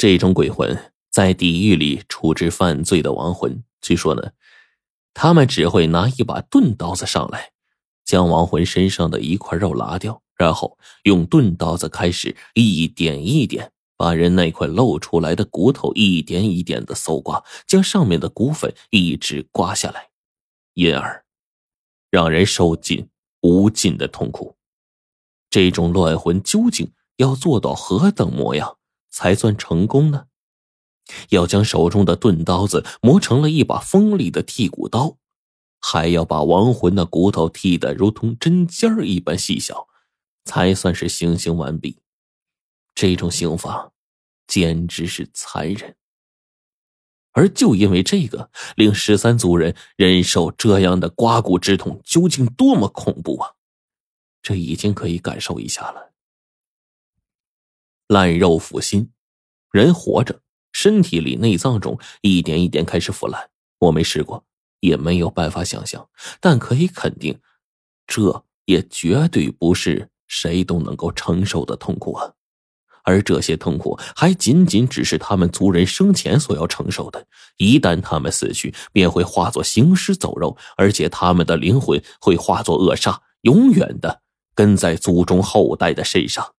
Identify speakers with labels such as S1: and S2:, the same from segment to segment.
S1: 这种鬼魂在地狱里处置犯罪的亡魂，据说呢，他们只会拿一把钝刀子上来，将亡魂身上的一块肉拿掉，然后用钝刀子开始一点一点把人那块露出来的骨头一点一点的搜刮，将上面的骨粉一直刮下来，因而让人受尽无尽的痛苦。这种乱魂究竟要做到何等模样？才算成功呢？要将手中的钝刀子磨成了一把锋利的剔骨刀，还要把亡魂的骨头剔得如同针尖儿一般细小，才算是行刑完毕。这种刑罚简直是残忍。而就因为这个，令十三族人忍受这样的刮骨之痛，究竟多么恐怖啊！这已经可以感受一下了。烂肉腐心，人活着，身体里内脏中一点一点开始腐烂。我没试过，也没有办法想象，但可以肯定，这也绝对不是谁都能够承受的痛苦啊！而这些痛苦还仅仅只是他们族人生前所要承受的。一旦他们死去，便会化作行尸走肉，而且他们的灵魂会化作恶煞，永远的跟在族中后代的身上。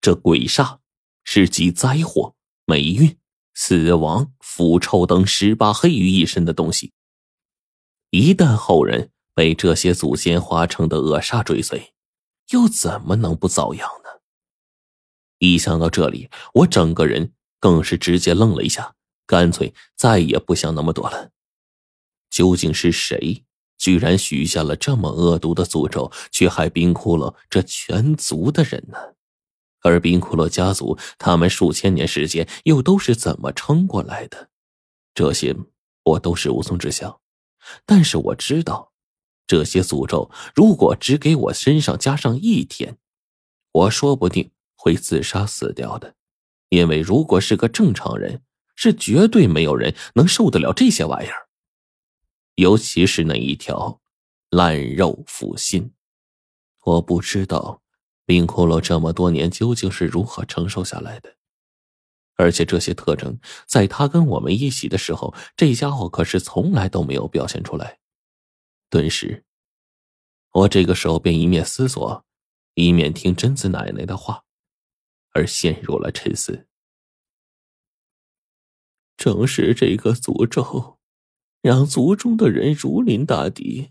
S1: 这鬼煞是集灾祸、霉运、死亡、腐臭等十八黑于一身的东西。一旦后人被这些祖先化成的恶煞追随，又怎么能不遭殃呢？一想到这里，我整个人更是直接愣了一下，干脆再也不想那么多了。究竟是谁，居然许下了这么恶毒的诅咒，却害冰窟窿这全族的人呢？而冰库洛家族，他们数千年时间又都是怎么撑过来的？这些我都是无从知晓。但是我知道，这些诅咒如果只给我身上加上一天，我说不定会自杀死掉的。因为如果是个正常人，是绝对没有人能受得了这些玩意儿。尤其是那一条烂肉腐心，我不知道。冰骷髅这么多年究竟是如何承受下来的？而且这些特征，在他跟我们一起的时候，这家伙可是从来都没有表现出来。顿时，我这个时候便一面思索，一面听贞子奶奶的话，而陷入了沉思。正是这个诅咒，让族中的人如临大敌。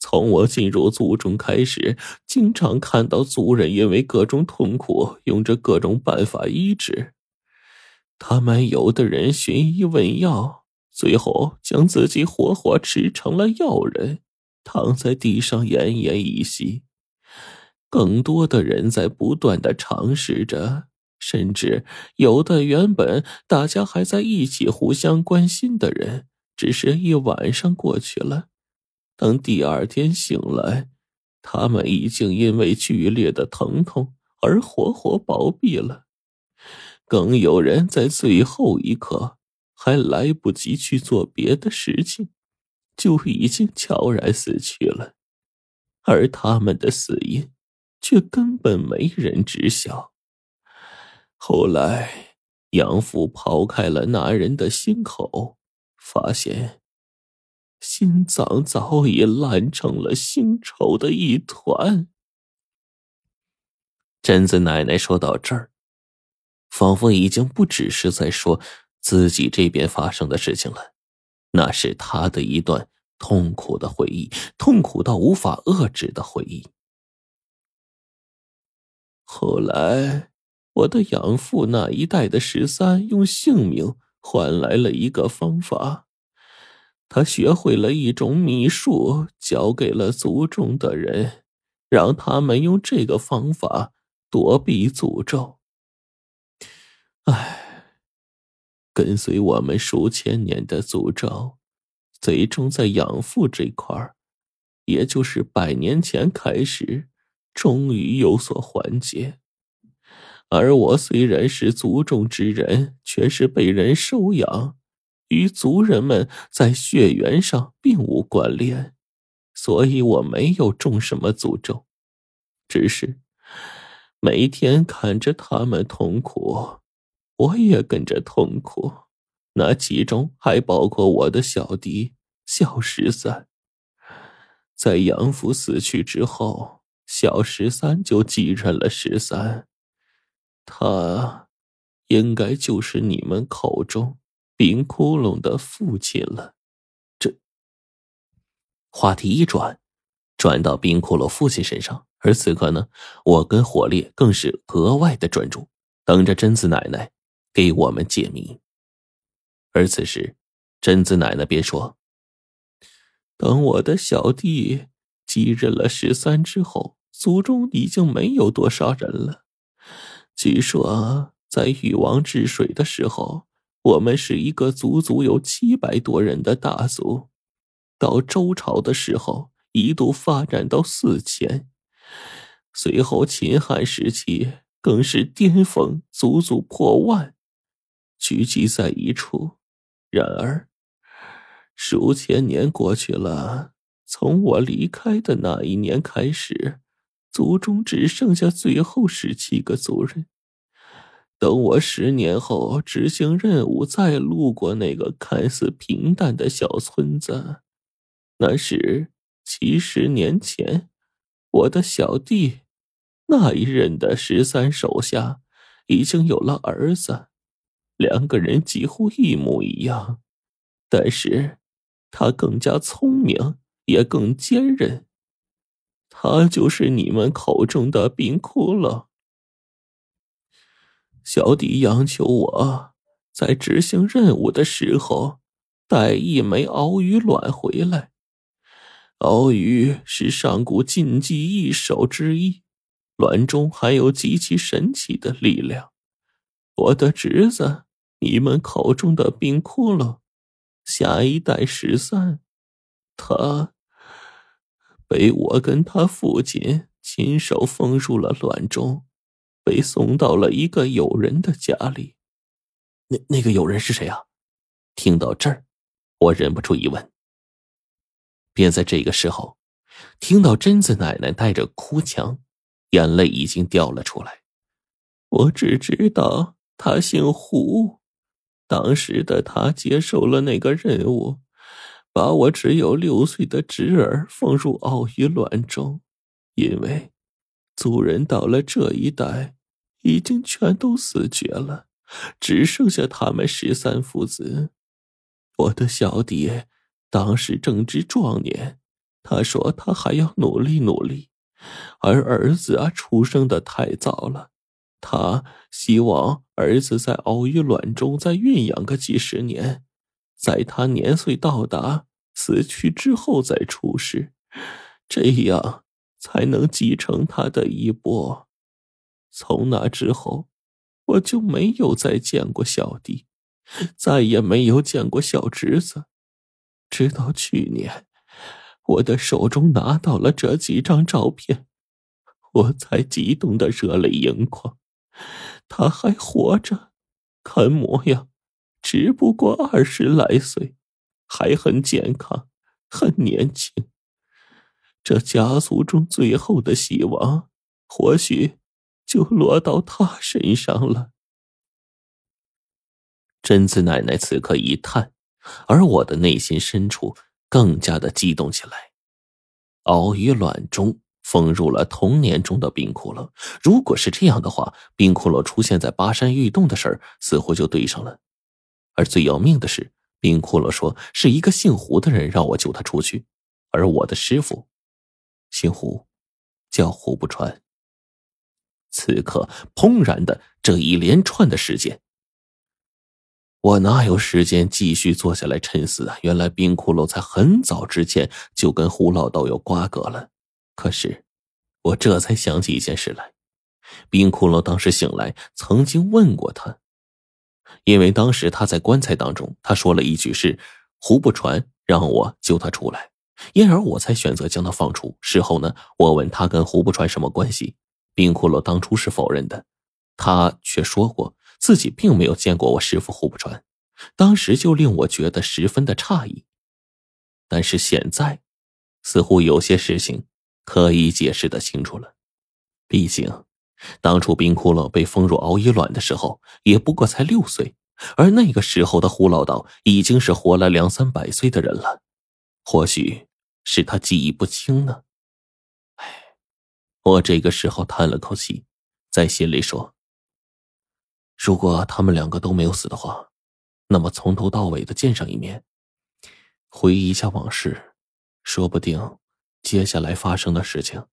S1: 从我进入族中开始，经常看到族人因为各种痛苦，用着各种办法医治。他们有的人寻医问药，最后将自己活活吃成了药人，躺在地上奄奄一息。更多的人在不断的尝试着，甚至有的原本大家还在一起互相关心的人，只是一晚上过去了。等第二天醒来，他们已经因为剧烈的疼痛而活活暴毙了。更有人在最后一刻还来不及去做别的事情，就已经悄然死去了。而他们的死因，却根本没人知晓。后来，养父刨开了那人的心口，发现。心脏早已烂成了腥臭的一团。贞子奶奶说到这儿，仿佛已经不只是在说自己这边发生的事情了，那是她的一段痛苦的回忆，痛苦到无法遏制的回忆。后来，我的养父那一代的十三用性命换来了一个方法。他学会了一种秘术，交给了族中的人，让他们用这个方法躲避诅咒。唉，跟随我们数千年的诅咒，最终在养父这块儿，也就是百年前开始，终于有所缓解。而我虽然是族中之人，却是被人收养。与族人们在血缘上并无关联，所以我没有中什么诅咒，只是每天看着他们痛苦，我也跟着痛苦。那其中还包括我的小弟小十三。在杨府死去之后，小十三就继任了十三。他应该就是你们口中冰窟窿的父亲了。这话题一转，转到冰窟窿父亲身上。而此刻呢，我跟火烈更是格外的专注，等着贞子奶奶给我们解谜。而此时，贞子奶奶便说：“等我的小弟继任了十三之后，族中已经没有多少人了。据说在禹王治水的时候，我们是一个足足有七百多人的大族，到周朝的时候，一度发展到四千。”随后，秦汉时期更是巅峰，足足破万，聚集在一处。然而，数千年过去了，从我离开的那一年开始，族中只剩下最后十七个族人。等我十年后执行任务，再路过那个看似平淡的小村子，那是七十年前。我的小弟，那一任的十三手下已经有了儿子，两个人几乎一模一样，但是他更加聪明，也更坚韧。他就是你们口中的冰窟窿。小弟央求我在执行任务的时候带一枚鳌鱼卵回来。鳌鱼是上古禁忌异兽之一，卵中含有极其神奇的力量。我的侄子，你们口中的冰窟窿，下一代十三，他被我跟他父亲亲手封入了卵中，被送到了一个友人的家里。那那个友人是谁啊？听到这儿，我忍不住疑问。便在这个时候，听到贞子奶奶带着哭腔，眼泪已经掉了出来。我只知道他姓胡，当时的他接受了那个任务，把我只有六岁的侄儿放入奥鱼卵中，因为族人到了这一代已经全都死绝了，只剩下他们十三父子。我的小弟。当时正值壮年，他说他还要努力努力，而儿子啊出生的太早了，他希望儿子在熬鱼卵中再孕养个几十年，在他年岁到达死去之后再出世，这样才能继承他的衣钵。从那之后，我就没有再见过小弟，再也没有见过小侄子。直到去年，我的手中拿到了这几张照片，我才激动的热泪盈眶。他还活着，看模样，只不过二十来岁，还很健康，很年轻。这家族中最后的希望，或许就落到他身上了。贞子奶奶此刻一叹。而我的内心深处更加的激动起来。鳌鱼卵中封入了童年中的冰窟窿，如果是这样的话，冰窟窿出现在巴山玉洞的事儿似乎就对上了。而最要命的是，冰窟窿说是一个姓胡的人让我救他出去，而我的师傅姓胡，叫胡不传。此刻，砰然的这一连串的事件。我哪有时间继续坐下来沉思啊？原来冰窟窿在很早之前就跟胡老道有瓜葛了。可是，我这才想起一件事来：冰窟窿当时醒来，曾经问过他，因为当时他在棺材当中，他说了一句是“胡不传让我救他出来”，因而我才选择将他放出。事后呢，我问他跟胡不传什么关系，冰窟窿当初是否认的，他却说过。自己并没有见过我师傅胡不传，当时就令我觉得十分的诧异。但是现在，似乎有些事情可以解释的清楚了。毕竟，当初冰窟窿被封入熬夜卵的时候，也不过才六岁，而那个时候的胡老道已经是活了两三百岁的人了。或许是他记忆不清呢。哎，我这个时候叹了口气，在心里说：如果他们两个都没有死的话，那么从头到尾的见上一面，回忆一下往事，说不定接下来发生的事情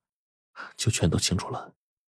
S1: 就全都清楚了。